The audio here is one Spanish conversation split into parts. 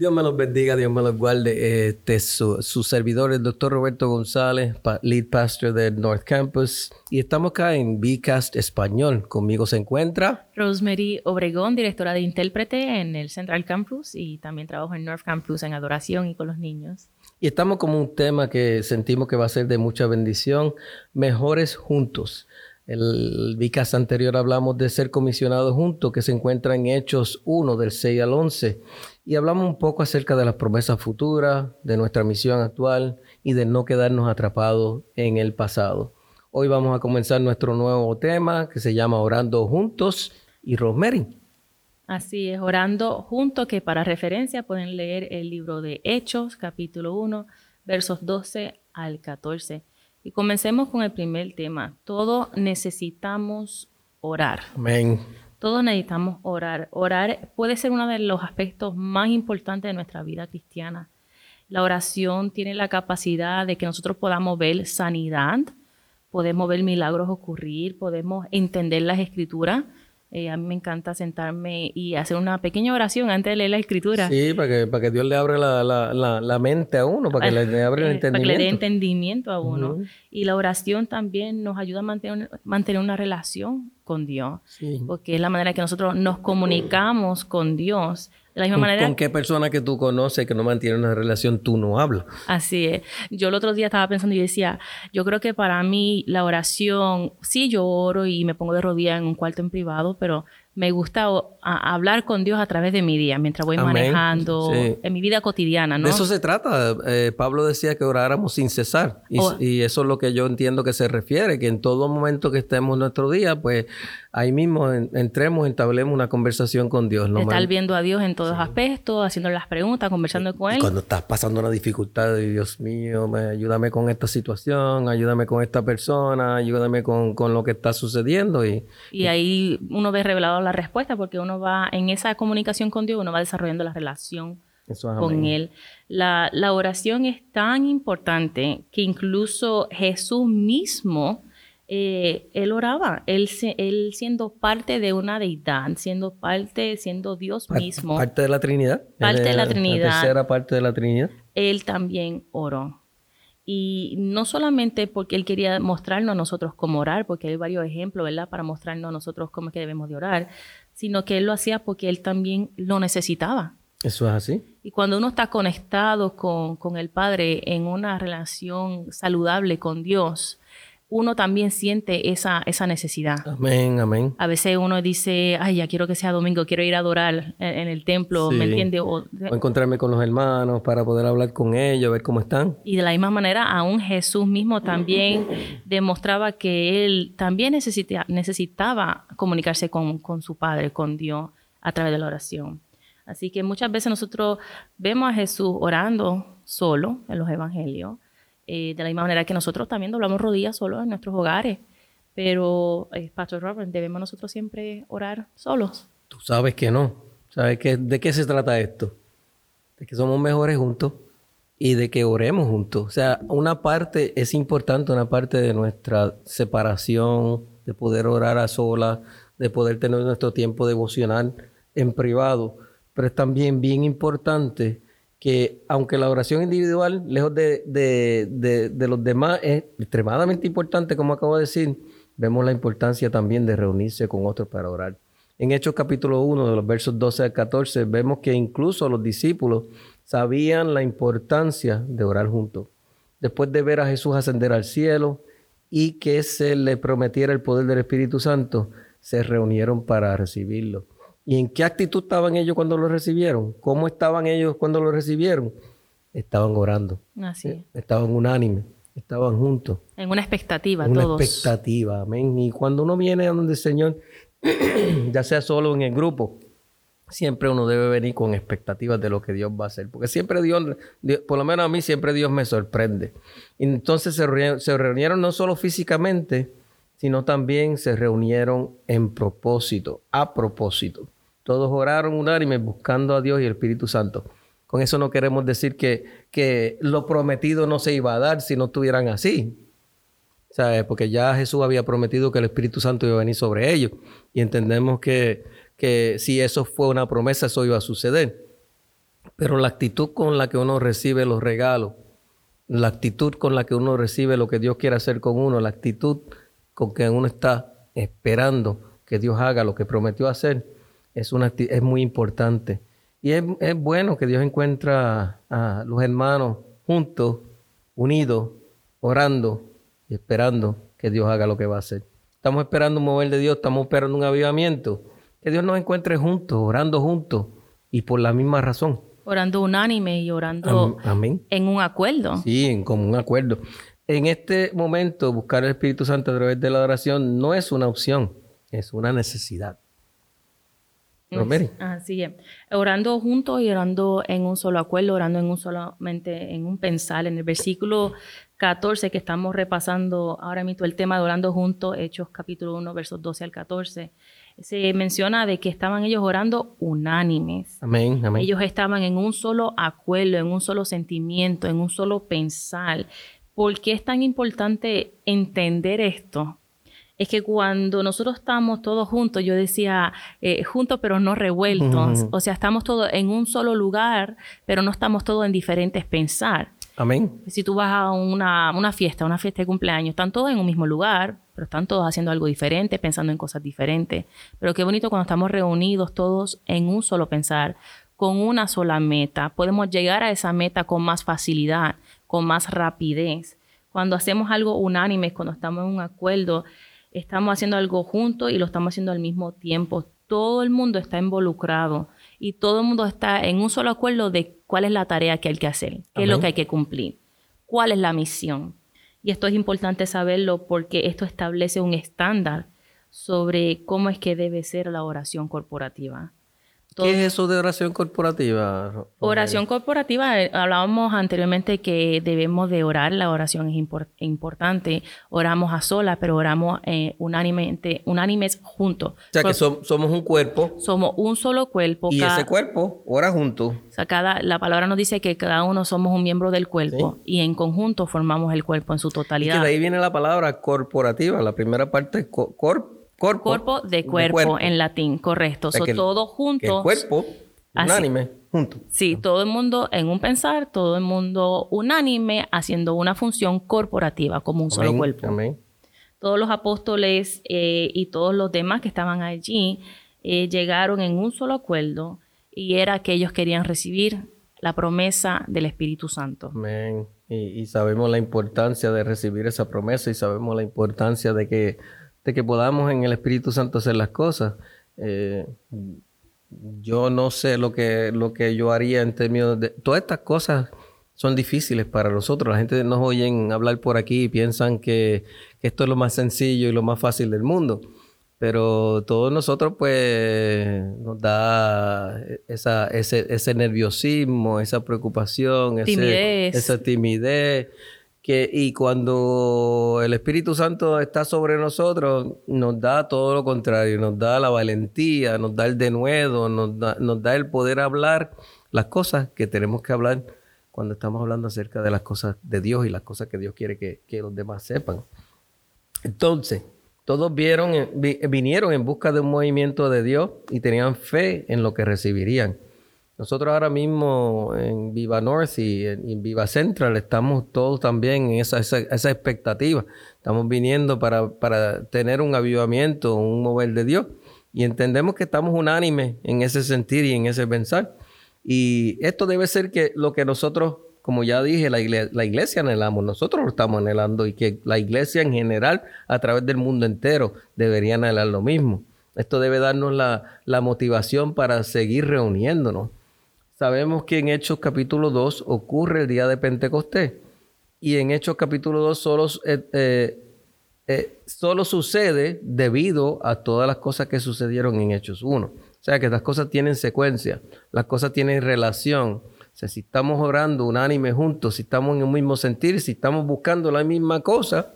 Dios me los bendiga, Dios me los guarde. Este su, su servidor, el doctor Roberto González, lead pastor del North Campus. Y estamos acá en Bcast Español. Conmigo se encuentra Rosemary Obregón, directora de intérprete en el Central Campus y también trabajo en North Campus en adoración y con los niños. Y estamos como un tema que sentimos que va a ser de mucha bendición, mejores juntos. El Vicas anterior hablamos de ser comisionados juntos, que se encuentra en Hechos 1, del 6 al 11. Y hablamos un poco acerca de las promesas futuras, de nuestra misión actual y de no quedarnos atrapados en el pasado. Hoy vamos a comenzar nuestro nuevo tema que se llama Orando Juntos y Rosemary. Así es, Orando Juntos, que para referencia pueden leer el libro de Hechos, capítulo 1, versos 12 al 14. Y comencemos con el primer tema. Todos necesitamos orar. Amén. Todos necesitamos orar. Orar puede ser uno de los aspectos más importantes de nuestra vida cristiana. La oración tiene la capacidad de que nosotros podamos ver sanidad, podemos ver milagros ocurrir, podemos entender las escrituras, eh, a mí me encanta sentarme y hacer una pequeña oración antes de leer la escritura. Sí, para que, para que Dios le abra la, la, la, mente a uno, para que le, abra el entendimiento. Eh, para que le dé entendimiento a uno. Y la oración también nos ayuda a mantener, mantener una relación con Dios, porque es la manera que nosotros nos comunicamos con Dios de la misma manera. ¿Con qué persona que tú conoces que no mantiene una relación tú no hablas? Así es. Yo el otro día estaba pensando y decía, yo creo que para mí la oración, sí yo oro y me pongo de rodillas en un cuarto en privado, pero me gusta hablar con Dios a través de mi día, mientras voy manejando, en mi vida cotidiana, ¿no? De eso se trata. Eh, Pablo decía que oráramos sin cesar. Y, oh. y, eso es lo que yo entiendo que se refiere, que en todo momento que estemos en nuestro día, pues ahí mismo entremos, entablemos una conversación con Dios. Estar viendo a Dios en todos los aspectos, haciéndole las preguntas, conversando con Él. cuando estás pasando una dificultad, Dios mío, ayúdame con esta situación, ayúdame con esta persona, ayúdame con, con lo que está sucediendo. Y, y ahí uno ve revelado la respuesta porque uno va en esa comunicación con Dios, uno va desarrollando la relación con Él. La, la oración es tan importante que incluso Jesús mismo eh, él oraba, él, él siendo parte de una deidad, siendo parte, siendo Dios mismo. Parte de la Trinidad. Parte de la Trinidad. La tercera parte de la Trinidad. Él también oró. Y no solamente porque él quería mostrarnos a nosotros cómo orar, porque hay varios ejemplos, ¿verdad? Para mostrarnos a nosotros cómo es que debemos de orar, sino que él lo hacía porque él también lo necesitaba. Eso es así. Y cuando uno está conectado con, con el Padre en una relación saludable con Dios, uno también siente esa, esa necesidad. Amén, amén. A veces uno dice, ay, ya quiero que sea domingo, quiero ir a adorar en, el templo, ¿me entiendes? O, encontrarme con los hermanos para poder hablar con ellos, ver cómo están. Y de la misma manera, aún Jesús mismo también demostraba que él también necesitaba comunicarse con, con su Padre, con Dios, a través de la oración. Así que muchas veces nosotros vemos a Jesús orando solo en los evangelios, eh, de la misma manera que nosotros también doblamos rodillas solo en nuestros hogares. Pero, eh, Pastor Robert, ¿debemos nosotros siempre orar solos? Tú sabes que no. ¿Sabes que, de qué se trata esto? De que somos mejores juntos y de que oremos juntos. O sea, una parte es importante, una parte de nuestra separación, de poder orar a solas, de poder tener nuestro tiempo devocional en privado, pero es también bien importante que aunque la oración individual, lejos de, de, los demás, es extremadamente importante, como acabo de decir, vemos la importancia también de reunirse con otros para orar. En Hechos capítulo 1, de los versos 12 al 14, vemos que incluso los discípulos sabían la importancia de orar juntos. Después de ver a Jesús ascender al cielo y que se le prometiera el poder del Espíritu Santo, se reunieron para recibirlo. ¿Y en qué actitud estaban ellos cuando lo recibieron? ¿Cómo estaban ellos cuando lo recibieron? Estaban orando. Así. Estaban unánimes. Estaban juntos. En una expectativa, en una expectativa, amén. Y cuando uno viene a donde el Señor, ya sea solo en el grupo, siempre uno debe venir con expectativas de lo que Dios va a hacer. Porque siempre Dios, por lo menos a mí, siempre Dios me sorprende. Y entonces se reunieron no solo físicamente, sino también se reunieron en propósito, a propósito. Todos oraron unánime buscando a Dios y el Espíritu Santo. Con eso no queremos decir que, que lo prometido no se iba a dar si no estuvieran así. ¿Sabes? Porque ya Jesús había prometido que el Espíritu Santo iba a venir sobre ellos. Y entendemos que, que si eso fue una promesa, eso iba a suceder. Pero la actitud con la que uno recibe los regalos, la actitud con la que uno recibe lo que Dios quiere hacer con uno, la actitud con que uno está esperando que Dios haga lo que prometió hacer, es, una, es muy importante. Y es, es bueno que Dios encuentra a los hermanos juntos, unidos, orando y esperando que Dios haga lo que va a hacer. Estamos esperando un mover de Dios, estamos esperando un avivamiento. Que Dios nos encuentre juntos, orando juntos y por la misma razón. Orando unánime y orando en un acuerdo. Sí, en común acuerdo. En este momento, buscar el Espíritu Santo a través de la oración no es una opción, es una necesidad. Así es. Orando juntos y orando en un solo acuerdo, orando en un solamente en un pensar. En el versículo 14 que estamos repasando ahora mismo el tema de orando juntos, Hechos capítulo 1, versos 12 al 14 se menciona de que estaban ellos orando unánimes. Amén, amén. Ellos estaban en un solo acuerdo, en un solo sentimiento, en un solo pensar. ¿Por qué es tan importante entender esto? Es que cuando nosotros estamos todos juntos, yo decía eh, juntos pero no revueltos, o sea, estamos todos en un solo lugar, pero no estamos todos en diferentes pensar. Amén. Si tú vas a una, una fiesta, una fiesta de cumpleaños, están todos en un mismo lugar, pero están todos haciendo algo diferente, pensando en cosas diferentes. Pero qué bonito cuando estamos reunidos todos en un solo pensar, con una sola meta. Podemos llegar a esa meta con más facilidad, con más rapidez. Cuando hacemos algo unánime, cuando estamos en un acuerdo, estamos haciendo algo juntos y lo estamos haciendo al mismo tiempo. Todo el mundo está involucrado y todo el mundo está en un solo acuerdo de cuál es la tarea que hay que hacer, qué es lo que hay que cumplir, cuál es la misión. Y esto es importante saberlo porque esto establece un estándar sobre cómo es que debe ser la oración corporativa. ¿Qué es eso de oración corporativa? Oración corporativa, eh, hablábamos anteriormente que debemos de orar, la oración es importante, oramos a solas, pero oramos eh, unánimemente, unánimes juntos. O sea que somos un cuerpo. Somos un solo cuerpo. Y ese cuerpo ora juntos. O sea, cada, la palabra nos dice que cada uno somos un miembro del cuerpo y en conjunto formamos el cuerpo en su totalidad. Y que de ahí viene la palabra corporativa, la primera parte es corpo Cuerpo, de, cuerpo, en latín, correcto. O todo juntos. El cuerpo unánime, junto. Sí, todo el mundo en un pensar, todo el mundo unánime, haciendo una función corporativa como un solo cuerpo. Amén. Todos los apóstoles eh, y todos los demás que estaban allí eh, llegaron en un solo acuerdo y era que ellos querían recibir la promesa del Espíritu Santo. Amén. y sabemos la importancia de recibir esa promesa y sabemos la importancia de que de que podamos en el Espíritu Santo hacer las cosas. Eh, yo no sé lo que, lo que yo haría en términos de... Todas estas cosas son difíciles para nosotros. La gente nos oyen hablar por aquí y piensan que, esto es lo más sencillo y lo más fácil del mundo. Pero todos nosotros pues nos da esa, ese, ese nerviosismo, esa preocupación, esa timidez y cuando el Espíritu Santo está sobre nosotros, nos da todo lo contrario, nos da la valentía, nos da el denuedo, nos da, nos da el poder hablar las cosas que tenemos que hablar cuando estamos hablando acerca de las cosas de Dios y las cosas que Dios quiere que, que los demás sepan. Entonces, todos vieron, vinieron en busca de un movimiento de Dios y tenían fe en lo que recibirían. Nosotros ahora mismo en Viva North y en, Viva Central estamos todos también en esa, esa, expectativa. Estamos viniendo para, para, tener un avivamiento, un mover de Dios. Y entendemos que estamos unánimes en ese sentir y en ese pensar. Y esto debe ser que lo que nosotros, como ya dije, la iglesia, la iglesia anhelamos, nosotros lo estamos anhelando y que la iglesia en general, a través del mundo entero, debería anhelar lo mismo. Esto debe darnos la, la motivación para seguir reuniéndonos Sabemos que en Hechos capítulo 2 ocurre el día de Pentecostés. Y en Hechos capítulo 2 solo, eh, eh, eh, solo sucede debido a todas las cosas que sucedieron en Hechos 1. O sea que las cosas tienen secuencia, las cosas tienen relación. O sea, si estamos orando unánime juntos, si estamos en el mismo sentir, si estamos buscando la misma cosa,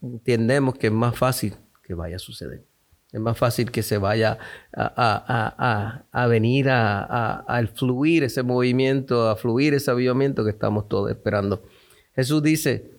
entendemos que es más fácil que vaya a suceder. Es más fácil que se vaya a, venir a, fluir ese movimiento, a fluir ese avivamiento que estamos todos esperando. Jesús dice,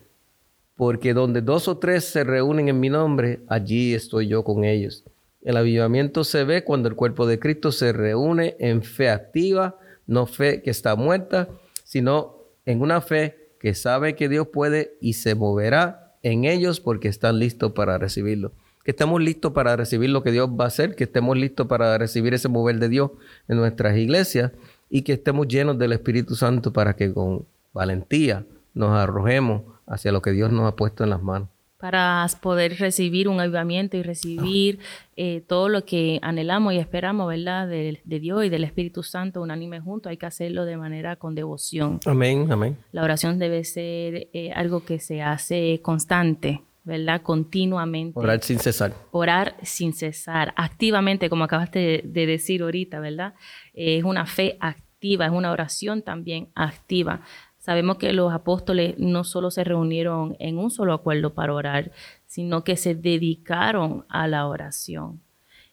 porque donde dos o tres se reúnen en mi nombre, allí estoy yo con ellos. El avivamiento se ve cuando el cuerpo de Cristo se reúne en fe activa, no fe que está muerta, sino en una fe que sabe que Dios puede y se moverá en ellos porque están listos para recibirlo que estemos listos para recibir lo que Dios va a hacer, que estemos listos para recibir ese mover de Dios en nuestras iglesias y que estemos llenos del Espíritu Santo para que con valentía nos arrojemos hacia lo que Dios nos ha puesto en las manos. Para poder recibir un avivamiento y recibir eh, todo lo que anhelamos y esperamos, ¿verdad? De, Dios y del Espíritu Santo unánime juntos, hay que hacerlo de manera con devoción. Amén, amén. La oración debe ser eh, algo que se hace constante, ¿verdad? Continuamente. Orar sin cesar. Orar sin cesar, activamente, como acabaste de, decir ahorita, ¿verdad? es una fe activa, es una oración también activa. Sabemos que los apóstoles no solo se reunieron en un solo acuerdo para orar, sino que se dedicaron a la oración.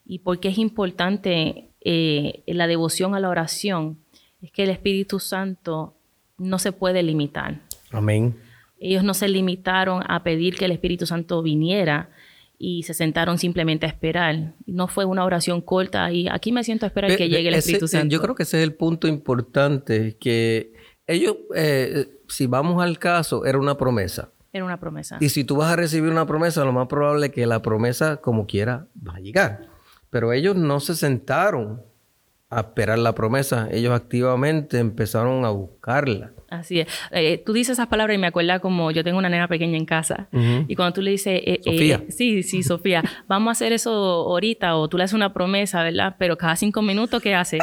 ¿Y por qué es importante eh, la devoción a la oración? Es que el Espíritu Santo no se puede limitar. Amén. Ellos no se limitaron a pedir que el Espíritu Santo viniera y se sentaron simplemente a esperar. No fue una oración corta y aquí me siento a esperar que llegue el Espíritu Santo. Yo creo que ese es el punto importante, que ellos, eh, si vamos al caso, era una promesa. Era una promesa. Y si tú vas a recibir una promesa, lo más probable es que la promesa, como quiera, va a llegar. Pero ellos no se sentaron a esperar la promesa, ellos activamente empezaron a buscarla. Así es. Eh, tú dices esas palabras y me acuerda como yo tengo una nena pequeña en casa y cuando tú le dices, eh, Sofía. Eh, sí, sí, Sofía, vamos a hacer eso ahorita o tú le haces una promesa, ¿verdad? Pero cada cinco minutos, ¿qué hace?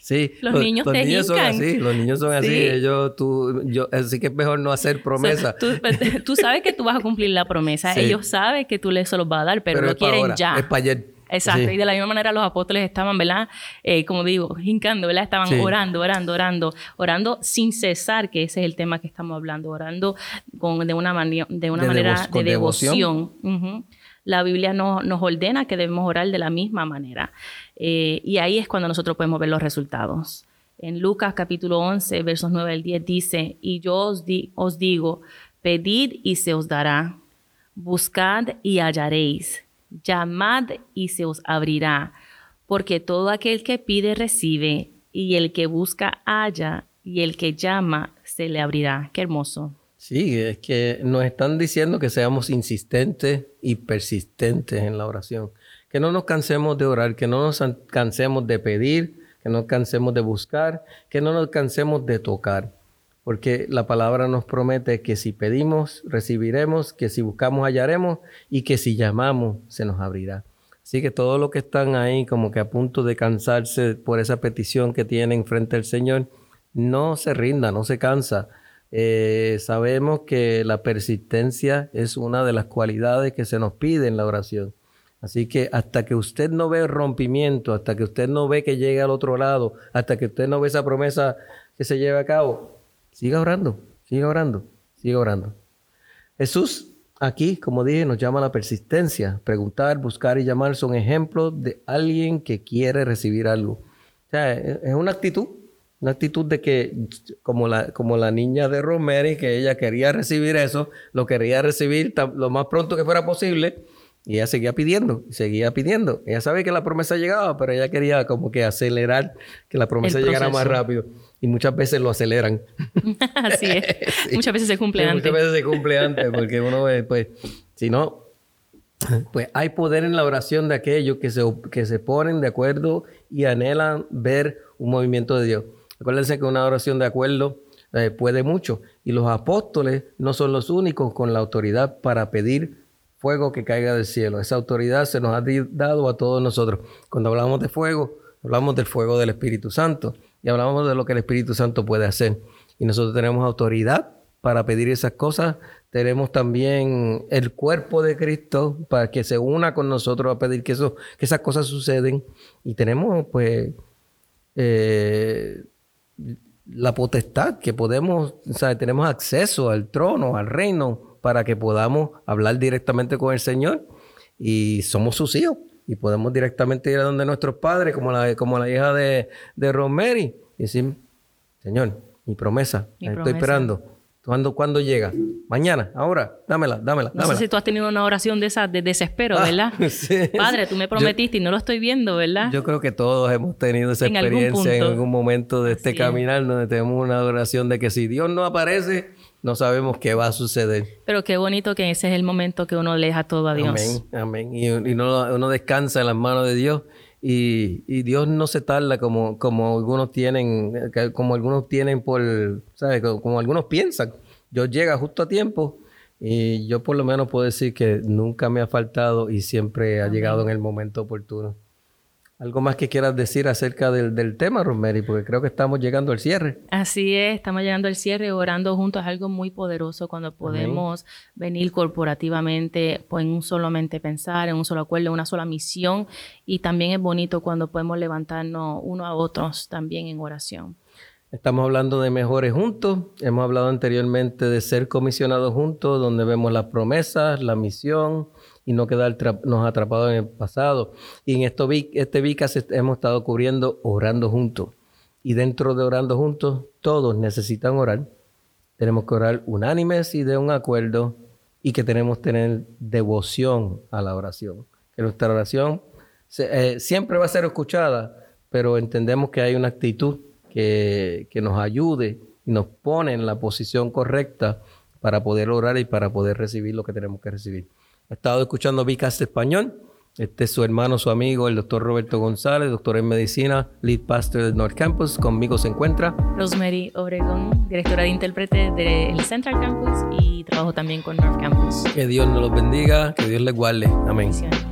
Sí. Los, niños los niños son así, los niños son así. Ellos, tú, yo, así que es mejor no hacer promesa. Pues, tú, sabes que tú vas a cumplir la promesa. Ellos saben que tú les se los vas a dar, pero, lo quieren ya. Es para ayer. Exacto, y de la misma manera los apóstoles estaban, ¿verdad? Eh, como digo, hincando, ¿verdad? Estaban orando, orando, orando, orando sin cesar, que ese es el tema que estamos hablando, orando con, de una, de una manera de devoción. La Biblia nos ordena que debemos orar de la misma manera. Eh, y ahí es cuando nosotros podemos ver los resultados. En Lucas capítulo 11, versos 9 al 10 dice, y yo os, os digo, pedid y se os dará, buscad y hallaréis llamad y se os abrirá, porque todo aquel que pide recibe, y el que busca halla, y el que llama se le abrirá. Qué hermoso. Sí, es que nos están diciendo que seamos insistentes y persistentes en la oración, que no nos cansemos de orar, que no nos cansemos de pedir, que no nos cansemos de buscar, que no nos cansemos de tocar porque la palabra nos promete que si pedimos, recibiremos, que si buscamos, hallaremos y que si llamamos, se nos abrirá. Así que todos los que están ahí como que a punto de cansarse por esa petición que tienen frente al Señor, no se rinda, no se cansa. Eh, sabemos que la persistencia es una de las cualidades que se nos pide en la oración. Así que hasta que usted no ve rompimiento, hasta que usted no ve que llegue al otro lado, hasta que usted no ve esa promesa que se lleve a cabo, Siga orando, siga orando, siga orando. Jesús aquí, como dije, nos llama a la persistencia. Preguntar, buscar y llamar son ejemplos de alguien que quiere recibir algo. O sea, es una actitud, una actitud de que, como la, como la niña de Rosemary, que ella quería recibir eso, lo quería recibir lo más pronto que fuera posible. Y ella seguía pidiendo, seguía pidiendo. Ella sabe que la promesa llegaba, pero ella quería como que acelerar que la promesa llegara más rápido y muchas veces lo aceleran. Así es. Muchas veces se cumple antes. Muchas veces se cumple antes porque uno ve, pues, si no, pues hay poder en la oración de aquellos que se, que se ponen de acuerdo y anhelan ver un movimiento de Dios. Acuérdense que una oración de acuerdo eh, puede mucho y los apóstoles no son los únicos con la autoridad para pedir fuego que caiga del cielo. Esa autoridad se nos ha dado a todos nosotros. Cuando hablamos de fuego, hablamos del fuego del Espíritu Santo y hablamos de lo que el Espíritu Santo puede hacer. Y nosotros tenemos autoridad para pedir esas cosas. Tenemos también el cuerpo de Cristo para que se una con nosotros a pedir que, eso, que esas cosas suceden. Y tenemos pues eh, la potestad que podemos, o tenemos acceso al trono, al reino, para que podamos hablar directamente con el Señor y somos sus hijos y podemos directamente ir a donde nuestros padres, como la, como la hija de, de Rosemary, y decir, Señor, mi promesa, la estoy esperando. ¿Cuándo, ¿Cuándo llega? Mañana, ahora, dámela, dámela, No sé si tú has tenido una oración de esa de desespero, Ah, ¿verdad? sí. Padre, tú me prometiste y no lo estoy viendo, ¿verdad? Yo creo que todos hemos tenido esa En algún experiencia en algún momento de este caminar donde tenemos una oración de que si Dios no aparece, no sabemos qué va a suceder. Pero qué bonito que ese es el momento que uno le deja todo a Dios. Amén, amén. Y, y uno, uno descansa en las manos de Dios y, y Dios no se tarda como, como algunos tienen, como algunos tienen por, ¿sabes? Como, como algunos piensan. Dios llega justo a tiempo y yo por lo menos puedo decir que nunca me ha faltado y siempre ha llegado en el momento oportuno. ¿Algo más que quieras decir acerca del, del tema, Rosemary? Porque creo que estamos llegando al cierre. Así es, estamos llegando al cierre, orando juntos es algo muy poderoso cuando podemos venir corporativamente, pues en un solamente pensar, en un solo acuerdo, en una sola misión. Y también es bonito cuando podemos levantarnos uno a otros también en oración. Estamos hablando de mejores juntos. Hemos hablado anteriormente de ser comisionados juntos, donde vemos las promesas, la misión y no quedar tra- nos atrapados en el pasado. Y en este VICAS hemos estado cubriendo orando juntos. Y dentro de orando juntos, todos necesitan orar. Tenemos que orar unánimes y de un acuerdo y que tenemos que tener devoción a la oración. Que nuestra oración eh, siempre va a ser escuchada, pero entendemos que hay una actitud que, que nos ayude y nos pone en la posición correcta para poder orar y para poder recibir lo que tenemos que recibir. He estado escuchando Vicas Español. Este es su hermano, su amigo, el doctor Roberto González, doctor en medicina, lead pastor del North Campus. Conmigo se encuentra. Rosemary Obregón, directora de intérprete del Central Campus y trabajo también con North Campus. Que Dios nos los bendiga, que Dios les guarde. Amén. Bendiciones.